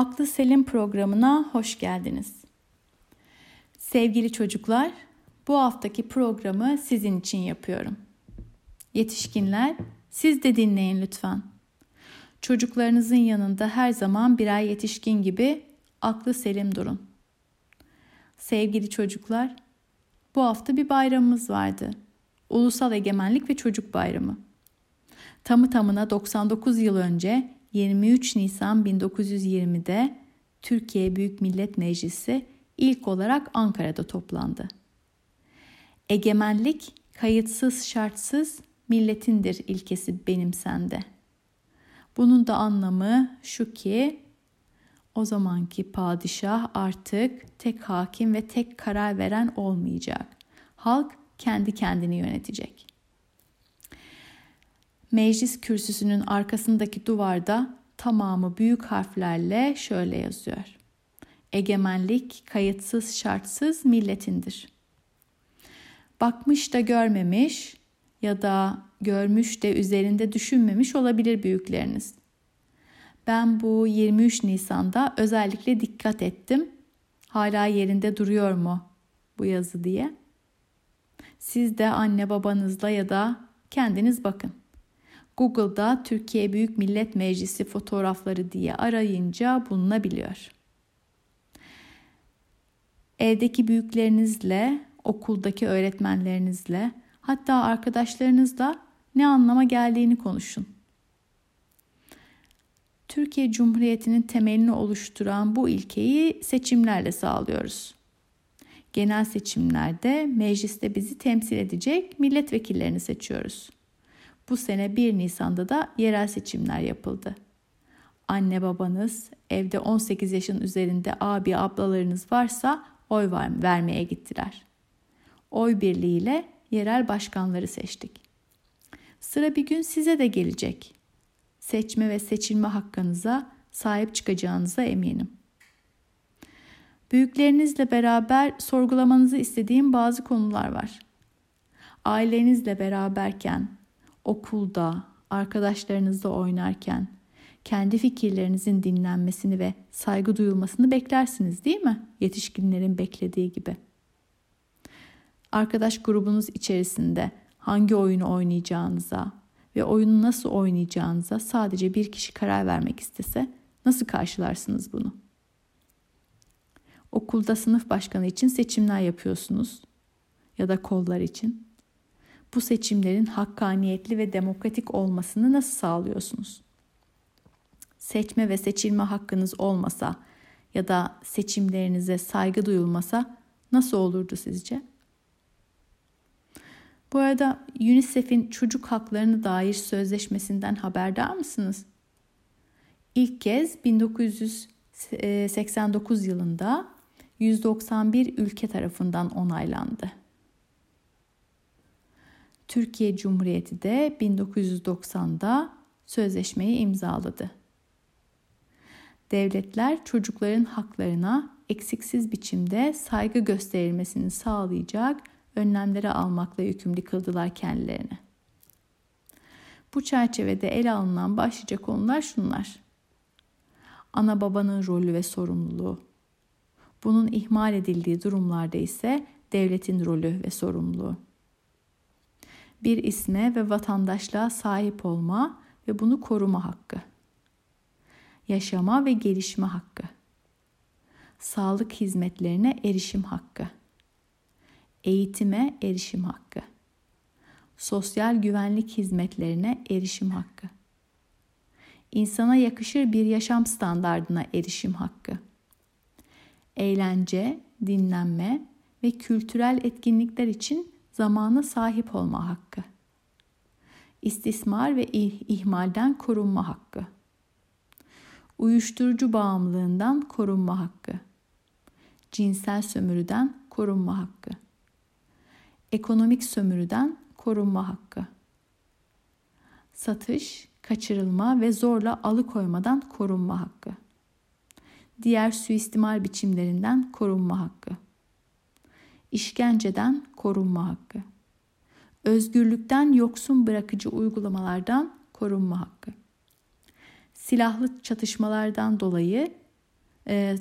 Aklı Selim programına hoş geldiniz. Sevgili çocuklar, bu haftaki programı sizin için yapıyorum. Yetişkinler, siz de dinleyin lütfen. Çocuklarınızın yanında her zaman birer yetişkin gibi aklı selim durun. Sevgili çocuklar, bu hafta bir bayramımız vardı. Ulusal Egemenlik ve Çocuk Bayramı. Tamı tamına 99 yıl önce 23 Nisan 1920'de Türkiye Büyük Millet Meclisi ilk olarak Ankara'da toplandı. Egemenlik kayıtsız şartsız milletindir ilkesi benimsende. Bunun da anlamı şu ki o zamanki padişah artık tek hakim ve tek karar veren olmayacak. Halk kendi kendini yönetecek. Meclis kürsüsünün arkasındaki duvarda tamamı büyük harflerle şöyle yazıyor. Egemenlik kayıtsız şartsız milletindir. Bakmış da görmemiş ya da görmüş de üzerinde düşünmemiş olabilir büyükleriniz. Ben bu 23 Nisan'da özellikle dikkat ettim. Hala yerinde duruyor mu bu yazı diye. Siz de anne babanızla ya da kendiniz bakın. Google'da Türkiye Büyük Millet Meclisi fotoğrafları diye arayınca bulunabiliyor. Evdeki büyüklerinizle, okuldaki öğretmenlerinizle, hatta arkadaşlarınızla ne anlama geldiğini konuşun. Türkiye Cumhuriyeti'nin temelini oluşturan bu ilkeyi seçimlerle sağlıyoruz. Genel seçimlerde mecliste bizi temsil edecek milletvekillerini seçiyoruz. Bu sene 1 Nisan'da da yerel seçimler yapıldı. Anne babanız, evde 18 yaşın üzerinde abi ablalarınız varsa oy vermeye gittiler. Oy birliğiyle yerel başkanları seçtik. Sıra bir gün size de gelecek. Seçme ve seçilme hakkınıza sahip çıkacağınıza eminim. Büyüklerinizle beraber sorgulamanızı istediğim bazı konular var. Ailenizle beraberken, okulda, arkadaşlarınızla oynarken kendi fikirlerinizin dinlenmesini ve saygı duyulmasını beklersiniz değil mi? Yetişkinlerin beklediği gibi. Arkadaş grubunuz içerisinde hangi oyunu oynayacağınıza ve oyunu nasıl oynayacağınıza sadece bir kişi karar vermek istese nasıl karşılarsınız bunu? Okulda sınıf başkanı için seçimler yapıyorsunuz ya da kollar için bu seçimlerin hakkaniyetli ve demokratik olmasını nasıl sağlıyorsunuz? Seçme ve seçilme hakkınız olmasa ya da seçimlerinize saygı duyulmasa nasıl olurdu sizce? Bu arada UNICEF'in çocuk haklarını dair sözleşmesinden haberdar mısınız? İlk kez 1989 yılında 191 ülke tarafından onaylandı. Türkiye Cumhuriyeti de 1990'da sözleşmeyi imzaladı. Devletler çocukların haklarına eksiksiz biçimde saygı gösterilmesini sağlayacak önlemleri almakla yükümlü kıldılar kendilerini. Bu çerçevede ele alınan başlıca konular şunlar. Ana babanın rolü ve sorumluluğu. Bunun ihmal edildiği durumlarda ise devletin rolü ve sorumluluğu bir isme ve vatandaşlığa sahip olma ve bunu koruma hakkı. Yaşama ve gelişme hakkı. Sağlık hizmetlerine erişim hakkı. Eğitime erişim hakkı. Sosyal güvenlik hizmetlerine erişim hakkı. İnsana yakışır bir yaşam standardına erişim hakkı. Eğlence, dinlenme ve kültürel etkinlikler için zamana sahip olma hakkı. İstismar ve ihmalden korunma hakkı. Uyuşturucu bağımlılığından korunma hakkı. Cinsel sömürüden korunma hakkı. Ekonomik sömürüden korunma hakkı. Satış, kaçırılma ve zorla alıkoymadan korunma hakkı. Diğer suistimal biçimlerinden korunma hakkı işkenceden korunma hakkı, özgürlükten yoksun bırakıcı uygulamalardan korunma hakkı, silahlı çatışmalardan dolayı e,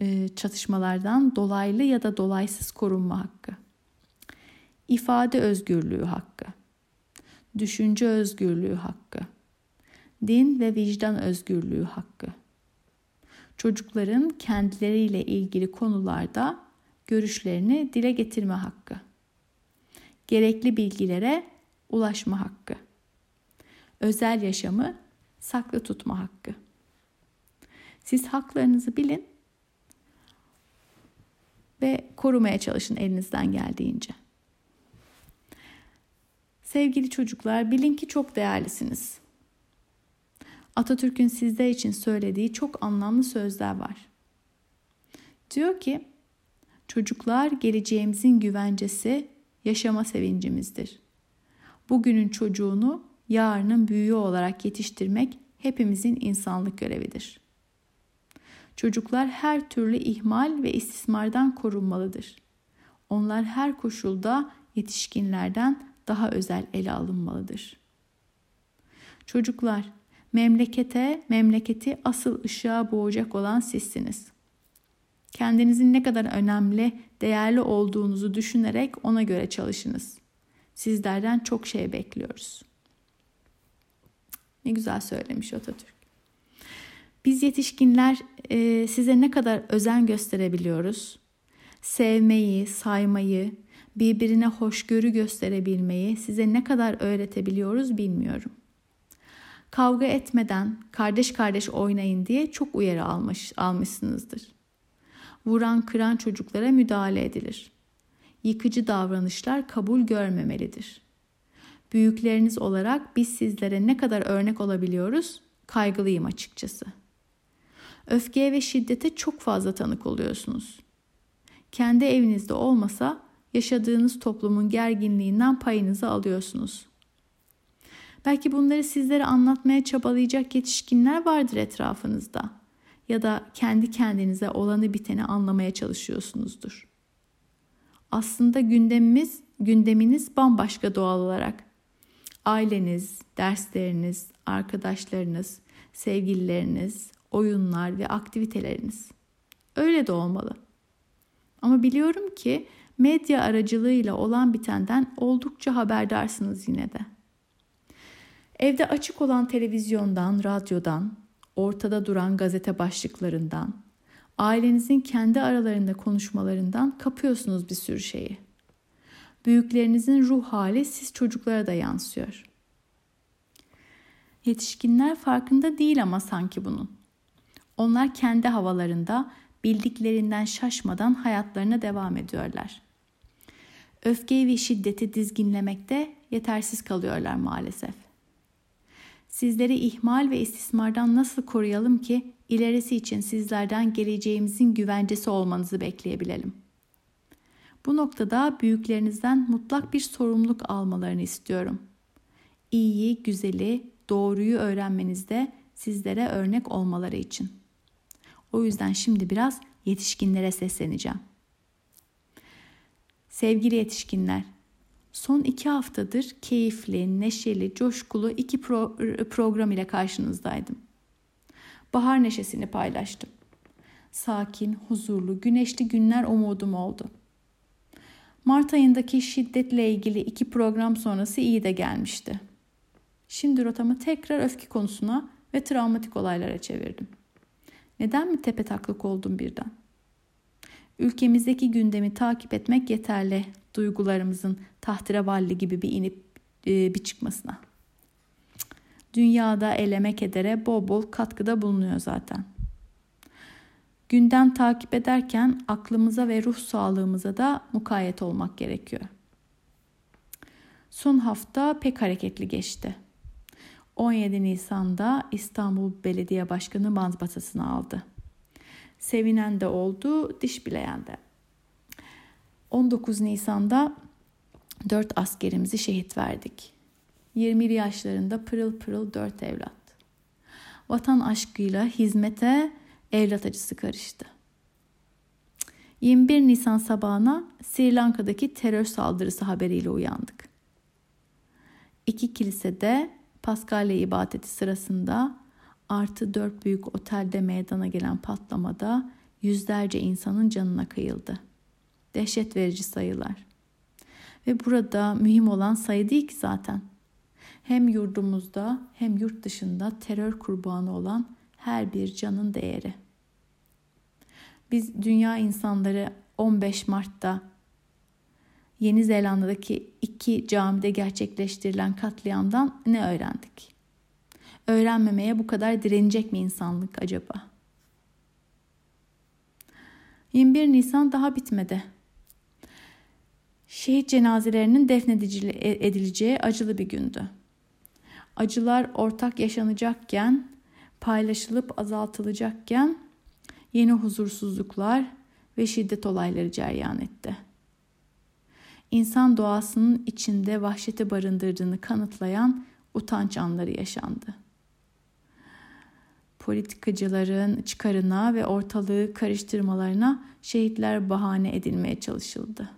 e, çatışmalardan dolaylı ya da dolaysız korunma hakkı. İfade özgürlüğü hakkı. Düşünce özgürlüğü hakkı. Din ve vicdan özgürlüğü hakkı. Çocukların kendileriyle ilgili konularda görüşlerini dile getirme hakkı. Gerekli bilgilere ulaşma hakkı. Özel yaşamı saklı tutma hakkı. Siz haklarınızı bilin ve korumaya çalışın elinizden geldiğince. Sevgili çocuklar, bilin ki çok değerlisiniz. Atatürk'ün sizler için söylediği çok anlamlı sözler var. Diyor ki, çocuklar geleceğimizin güvencesi, yaşama sevincimizdir. Bugünün çocuğunu yarının büyüğü olarak yetiştirmek hepimizin insanlık görevidir. Çocuklar her türlü ihmal ve istismardan korunmalıdır. Onlar her koşulda yetişkinlerden daha özel ele alınmalıdır. Çocuklar, memlekete, memleketi asıl ışığa boğacak olan sizsiniz. Kendinizin ne kadar önemli, değerli olduğunuzu düşünerek ona göre çalışınız. Sizlerden çok şey bekliyoruz. Ne güzel söylemiş Atatürk. Biz yetişkinler e, size ne kadar özen gösterebiliyoruz? Sevmeyi, saymayı, birbirine hoşgörü gösterebilmeyi size ne kadar öğretebiliyoruz bilmiyorum. Kavga etmeden kardeş kardeş oynayın diye çok uyarı almış, almışsınızdır. Vuran kıran çocuklara müdahale edilir. Yıkıcı davranışlar kabul görmemelidir. Büyükleriniz olarak biz sizlere ne kadar örnek olabiliyoruz kaygılıyım açıkçası. Öfkeye ve şiddete çok fazla tanık oluyorsunuz. Kendi evinizde olmasa yaşadığınız toplumun gerginliğinden payınızı alıyorsunuz. Belki bunları sizlere anlatmaya çabalayacak yetişkinler vardır etrafınızda ya da kendi kendinize olanı biteni anlamaya çalışıyorsunuzdur. Aslında gündemimiz, gündeminiz bambaşka doğal olarak. Aileniz, dersleriniz, arkadaşlarınız, sevgilileriniz, oyunlar ve aktiviteleriniz. Öyle de olmalı. Ama biliyorum ki medya aracılığıyla olan bitenden oldukça haberdarsınız yine de. Evde açık olan televizyondan, radyodan, ortada duran gazete başlıklarından, ailenizin kendi aralarında konuşmalarından kapıyorsunuz bir sürü şeyi. Büyüklerinizin ruh hali siz çocuklara da yansıyor. Yetişkinler farkında değil ama sanki bunun. Onlar kendi havalarında bildiklerinden şaşmadan hayatlarına devam ediyorlar. Öfkeyi ve şiddeti dizginlemekte yetersiz kalıyorlar maalesef. Sizleri ihmal ve istismardan nasıl koruyalım ki ilerisi için sizlerden geleceğimizin güvencesi olmanızı bekleyebilelim. Bu noktada büyüklerinizden mutlak bir sorumluluk almalarını istiyorum. İyiyi, güzeli, doğruyu öğrenmenizde sizlere örnek olmaları için. O yüzden şimdi biraz yetişkinlere sesleneceğim. Sevgili yetişkinler, son iki haftadır keyifli, neşeli, coşkulu iki pro program ile karşınızdaydım. Bahar neşesini paylaştım. Sakin, huzurlu, güneşli günler umudum oldu. Mart ayındaki şiddetle ilgili iki program sonrası iyi de gelmişti. Şimdi rotamı tekrar öfke konusuna ve travmatik olaylara çevirdim. Neden mi tepe taklak oldum birden? Ülkemizdeki gündemi takip etmek yeterli duygularımızın tahterevalli gibi bir inip e, bir çıkmasına. Dünyada eleme kedere bol bol katkıda bulunuyor zaten. Gündem takip ederken aklımıza ve ruh sağlığımıza da mukayyet olmak gerekiyor. Son hafta pek hareketli geçti. 17 Nisan'da İstanbul Belediye Başkanı mazbatasını aldı. Sevinen de oldu, diş bileyen de. 19 Nisan'da 4 askerimizi şehit verdik. 20 yaşlarında pırıl pırıl 4 evlat. Vatan aşkıyla hizmete evlat acısı karıştı. 21 Nisan sabahına Sri Lanka'daki terör saldırısı haberiyle uyandık. İki kilisede Paskalya ibadeti sırasında artı dört büyük otelde meydana gelen patlamada yüzlerce insanın canına kıyıldı. Dehşet verici sayılar. Ve burada mühim olan sayı değil ki zaten. Hem yurdumuzda hem yurt dışında terör kurbanı olan her bir canın değeri. Biz dünya insanları 15 Mart'ta Yeni Zelanda'daki iki camide gerçekleştirilen katliamdan ne öğrendik? Öğrenmemeye bu kadar direnecek mi insanlık acaba? 21 Nisan daha bitmedi. Şehit cenazelerinin defnedileceği acılı bir gündü. Acılar ortak yaşanacakken, paylaşılıp azaltılacakken yeni huzursuzluklar ve şiddet olayları ceryan etti. İnsan doğasının içinde vahşeti barındırdığını kanıtlayan utanç anları yaşandı. Politikacıların çıkarına ve ortalığı karıştırmalarına şehitler bahane edilmeye çalışıldı.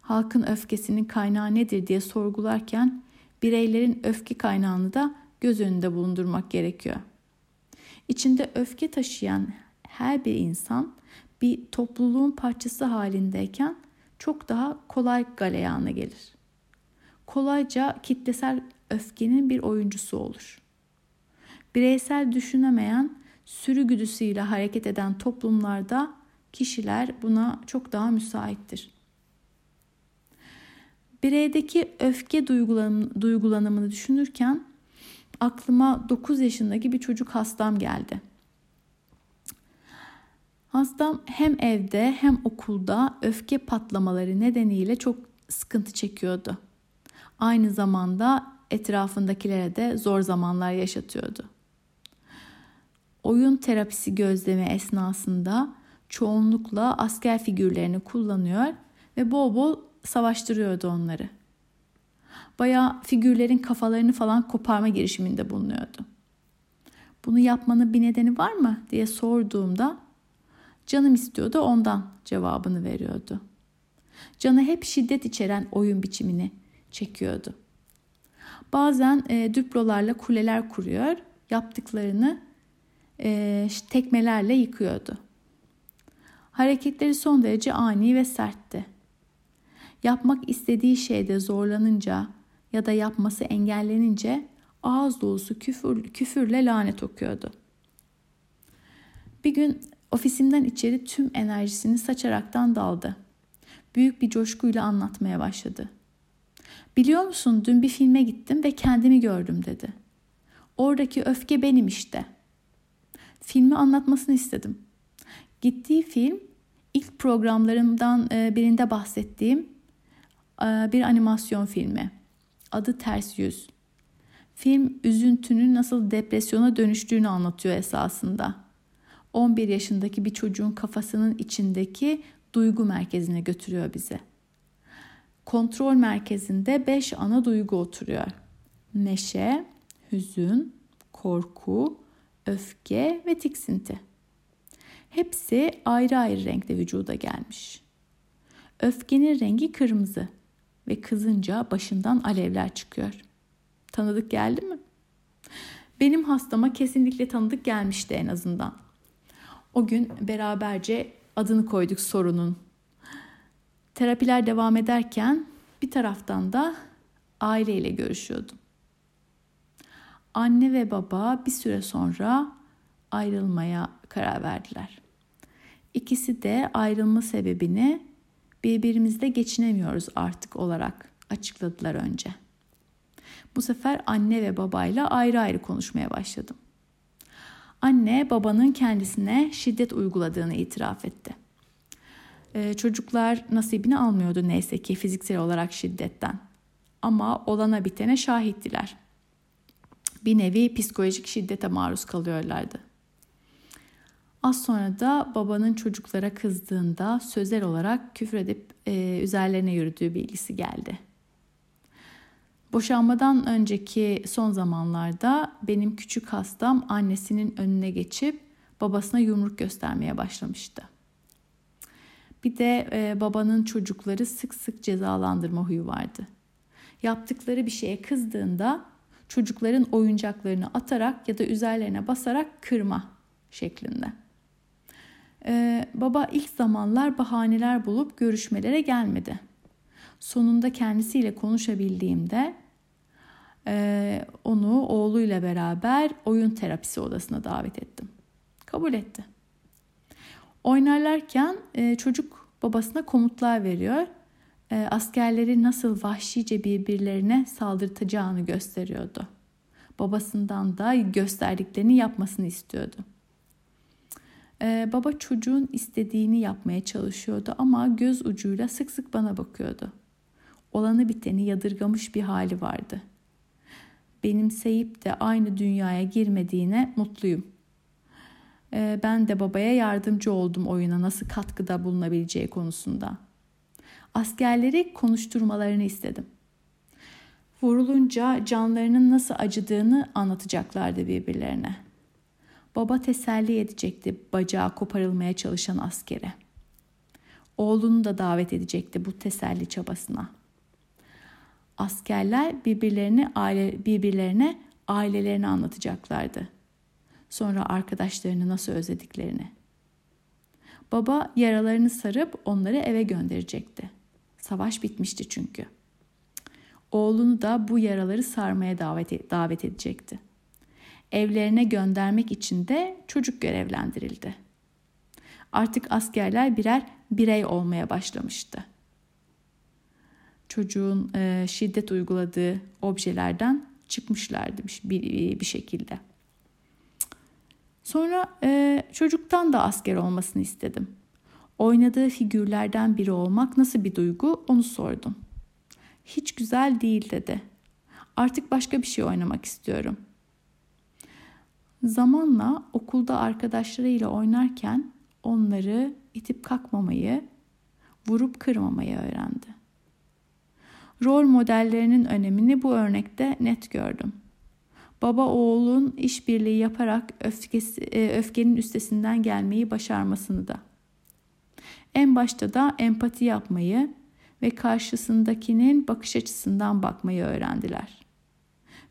Halkın öfkesinin kaynağı nedir diye sorgularken bireylerin öfke kaynağını da göz önünde bulundurmak gerekiyor. İçinde öfke taşıyan her bir insan bir topluluğun parçası halindeyken çok daha kolay galeyana gelir. Kolayca kitlesel öfkenin bir oyuncusu olur. Bireysel düşünemeyen, sürü güdüsüyle hareket eden toplumlarda kişiler buna çok daha müsaittir. Bireydeki öfke duygulanımını düşünürken aklıma 9 yaşındaki bir çocuk hastam geldi. Hastam hem evde hem okulda öfke patlamaları nedeniyle çok sıkıntı çekiyordu. Aynı zamanda etrafındakilere de zor zamanlar yaşatıyordu. Oyun terapisi gözleme esnasında çoğunlukla asker figürlerini kullanıyor ve bol bol savaştırıyordu onları. Baya figürlerin kafalarını falan koparma girişiminde bulunuyordu. Bunu yapmanın bir nedeni var mı diye sorduğumda canım istiyordu ondan cevabını veriyordu. Canı hep şiddet içeren oyun biçimini çekiyordu. Bazen e, düplolarla kuleler kuruyor, yaptıklarını e, tekmelerle yıkıyordu. Hareketleri son derece ani ve sertti. Yapmak istediği şeyde zorlanınca ya da yapması engellenince ağız dolusu küfür, küfürle lanet okuyordu. Bir gün ofisimden içeri tüm enerjisini saçaraktan daldı. Büyük bir coşkuyla anlatmaya başladı. Biliyor musun dün bir filme gittim ve kendimi gördüm dedi. Oradaki öfke benim işte. Filmi anlatmasını istedim. Gittiği film ilk programlarımdan e, birinde bahsettiğim e, bir animasyon filmi. Adı Ters Yüz. Film üzüntünün nasıl depresyona dönüştüğünü anlatıyor esasında. 11 yaşındaki bir çocuğun kafasının içindeki duygu merkezine götürüyor bizi. Kontrol merkezinde 5 ana duygu oturuyor. Neşe, hüzün, korku, öfke ve tiksinti. Hepsi ayrı ayrı renkte vücuda gelmiş. Öfkenin rengi kırmızı ve kızınca başından alevler çıkıyor. Tanıdık geldi mi? Benim hastama kesinlikle tanıdık gelmişti en azından. O gün beraberce adını koyduk sorunun. Terapiler devam ederken bir taraftan da aileyle görüşüyordum. Anne ve baba bir süre sonra ayrılmaya karar verdiler. İkisi de ayrılma sebebini birbirimizle geçinemiyoruz artık olarak açıkladılar önce. Bu sefer anne ve babayla ayrı ayrı konuşmaya başladım. Anne babanın kendisine şiddet uyguladığını itiraf etti. Ee, çocuklar nasibini almıyordu neyse ki fiziksel olarak şiddetten. Ama olana bitene şahittiler. Bir nevi psikolojik şiddete maruz kalıyorlardı. Az sonra da babanın çocuklara kızdığında sözel olarak küfür edip e, üzerlerine yürüdüğü bilgisi geldi. Boşanmadan önceki son zamanlarda benim küçük hastam annesinin önüne geçip babasına yumruk göstermeye başlamıştı. Bir de e, babanın çocukları sık sık cezalandırma huyu vardı. Yaptıkları bir şeye kızdığında çocukların oyuncaklarını atarak ya da üzerlerine basarak kırma şeklinde. Ee, baba ilk zamanlar bahaneler bulup görüşmelere gelmedi. Sonunda kendisiyle konuşabildiğimde e, onu oğluyla beraber oyun terapisi odasına davet ettim. Kabul etti. Oynarlarken e, çocuk babasına komutlar veriyor. E, askerleri nasıl vahşice birbirlerine saldırtacağını gösteriyordu. Babasından da gösterdiklerini yapmasını istiyordu. Ee, baba çocuğun istediğini yapmaya çalışıyordu ama göz ucuyla sık sık bana bakıyordu. Olanı biteni yadırgamış bir hali vardı. Benimseyip de aynı dünyaya girmediğine mutluyum. Ee, ben de babaya yardımcı oldum oyuna nasıl katkıda bulunabileceği konusunda. Askerleri konuşturmalarını istedim. Vurulunca canlarının nasıl acıdığını anlatacaklardı birbirlerine. Baba teselli edecekti bacağı koparılmaya çalışan askere. Oğlunu da davet edecekti bu teselli çabasına. Askerler birbirlerini aile birbirlerine ailelerini anlatacaklardı. Sonra arkadaşlarını nasıl özlediklerini. Baba yaralarını sarıp onları eve gönderecekti. Savaş bitmişti çünkü. Oğlunu da bu yaraları sarmaya davet, davet edecekti evlerine göndermek için de çocuk görevlendirildi. Artık askerler birer birey olmaya başlamıştı. Çocuğun e, şiddet uyguladığı objelerden çıkmışlardı bir, bir şekilde. Sonra e, çocuktan da asker olmasını istedim. Oynadığı figürlerden biri olmak nasıl bir duygu onu sordum. Hiç güzel değil dedi. Artık başka bir şey oynamak istiyorum. Zamanla okulda arkadaşlarıyla oynarken onları itip kalkmamayı, vurup kırmamayı öğrendi. Rol modellerinin önemini bu örnekte net gördüm. Baba oğlun işbirliği yaparak öfkesi, e, öfkenin üstesinden gelmeyi başarmasını da. En başta da empati yapmayı ve karşısındakinin bakış açısından bakmayı öğrendiler.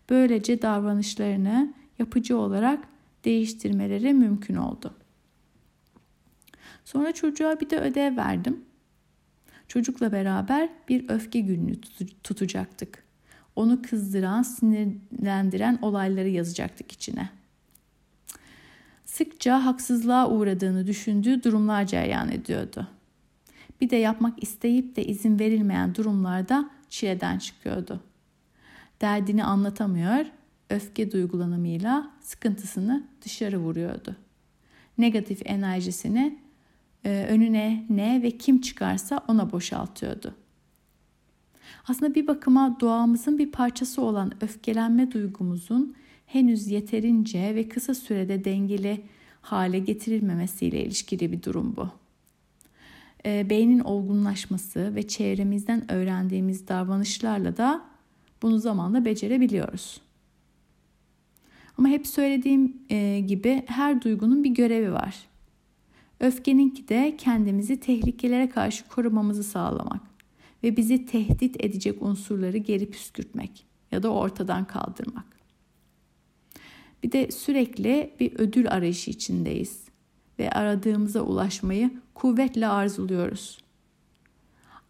Böylece davranışlarını yapıcı olarak değiştirmeleri mümkün oldu. Sonra çocuğa bir de ödev verdim. Çocukla beraber bir öfke günlüğü tutacaktık. Onu kızdıran, sinirlendiren olayları yazacaktık içine. Sıkça haksızlığa uğradığını düşündüğü durumlar cereyan ediyordu. Bir de yapmak isteyip de izin verilmeyen durumlarda çileden çıkıyordu. Derdini anlatamıyor, öfke duygulanımıyla sıkıntısını dışarı vuruyordu. Negatif enerjisini e, önüne ne ve kim çıkarsa ona boşaltıyordu. Aslında bir bakıma doğamızın bir parçası olan öfkelenme duygumuzun henüz yeterince ve kısa sürede dengeli hale getirilmemesiyle ilişkili bir durum bu. E, beynin olgunlaşması ve çevremizden öğrendiğimiz davranışlarla da bunu zamanla becerebiliyoruz. Ama hep söylediğim e, gibi her duygunun bir görevi var. Öfkeninki de kendimizi tehlikelere karşı korumamızı sağlamak ve bizi tehdit edecek unsurları geri püskürtmek ya da ortadan kaldırmak. Bir de sürekli bir ödül arayışı içindeyiz ve aradığımıza ulaşmayı kuvvetle arzuluyoruz.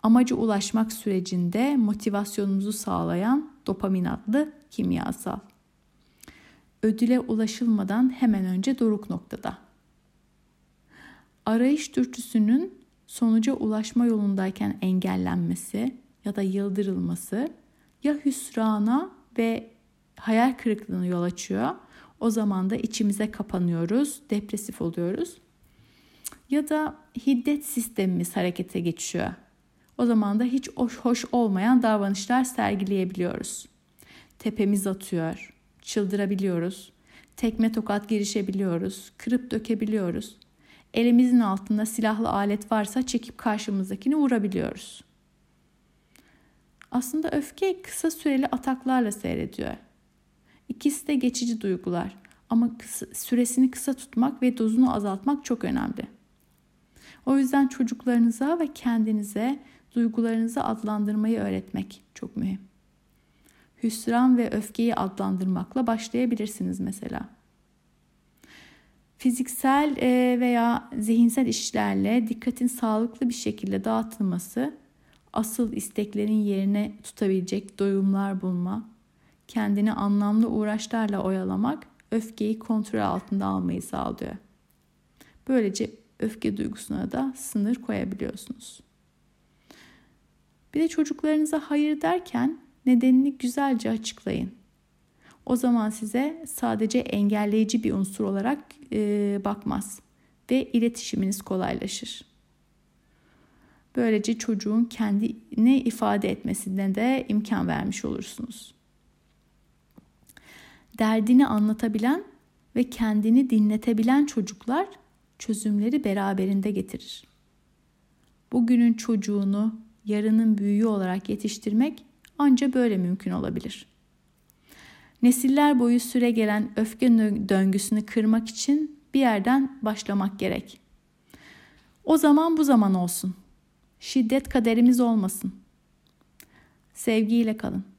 Amacı ulaşmak sürecinde motivasyonumuzu sağlayan dopamin adlı kimyasal ödüle ulaşılmadan hemen önce doruk noktada. Arayış dürtüsünün sonuca ulaşma yolundayken engellenmesi ya da yıldırılması ya hüsrana ve hayal kırıklığına yol açıyor. O zaman da içimize kapanıyoruz, depresif oluyoruz. Ya da hiddet sistemimiz harekete geçiyor. O zaman da hiç hoş, hoş olmayan davranışlar sergileyebiliyoruz. Tepemiz atıyor, çıldırabiliyoruz. Tekme tokat girişebiliyoruz. Kırıp dökebiliyoruz. Elimizin altında silahlı alet varsa çekip karşımızdakini vurabiliyoruz. Aslında öfke kısa süreli ataklarla seyrediyor. İkisi de geçici duygular ama kısa, süresini kısa tutmak ve dozunu azaltmak çok önemli. O yüzden çocuklarınıza ve kendinize duygularınızı adlandırmayı öğretmek çok mühim. hüsran ve öfkeyi adlandırmakla başlayabilirsiniz mesela. Fiziksel e, veya zihinsel işlerle dikkatin sağlıklı bir şekilde dağıtılması, asıl isteklerin yerine tutabilecek doyumlar bulma, kendini anlamlı uğraşlarla oyalamak öfkeyi kontrol altında almayı sağlıyor. Böylece öfke duygusuna da sınır koyabiliyorsunuz. Bir de çocuklarınıza hayır derken nedenini güzelce açıklayın. O zaman size sadece engelleyici bir unsur olarak e, bakmaz ve iletişiminiz kolaylaşır. Böylece çocuğun kendini ifade etmesine de imkan vermiş olursunuz. Derdini anlatabilen ve kendini dinletebilen çocuklar çözümleri beraberinde getirir. Bugünün çocuğunu yarının büyüğü olarak yetiştirmek anca böyle mümkün olabilir. Nesiller boyu süre gelen öfke döngüsünü kırmak için bir yerden başlamak gerek. O zaman bu zaman olsun. Şiddet kaderimiz olmasın. Sevgiyle kalın.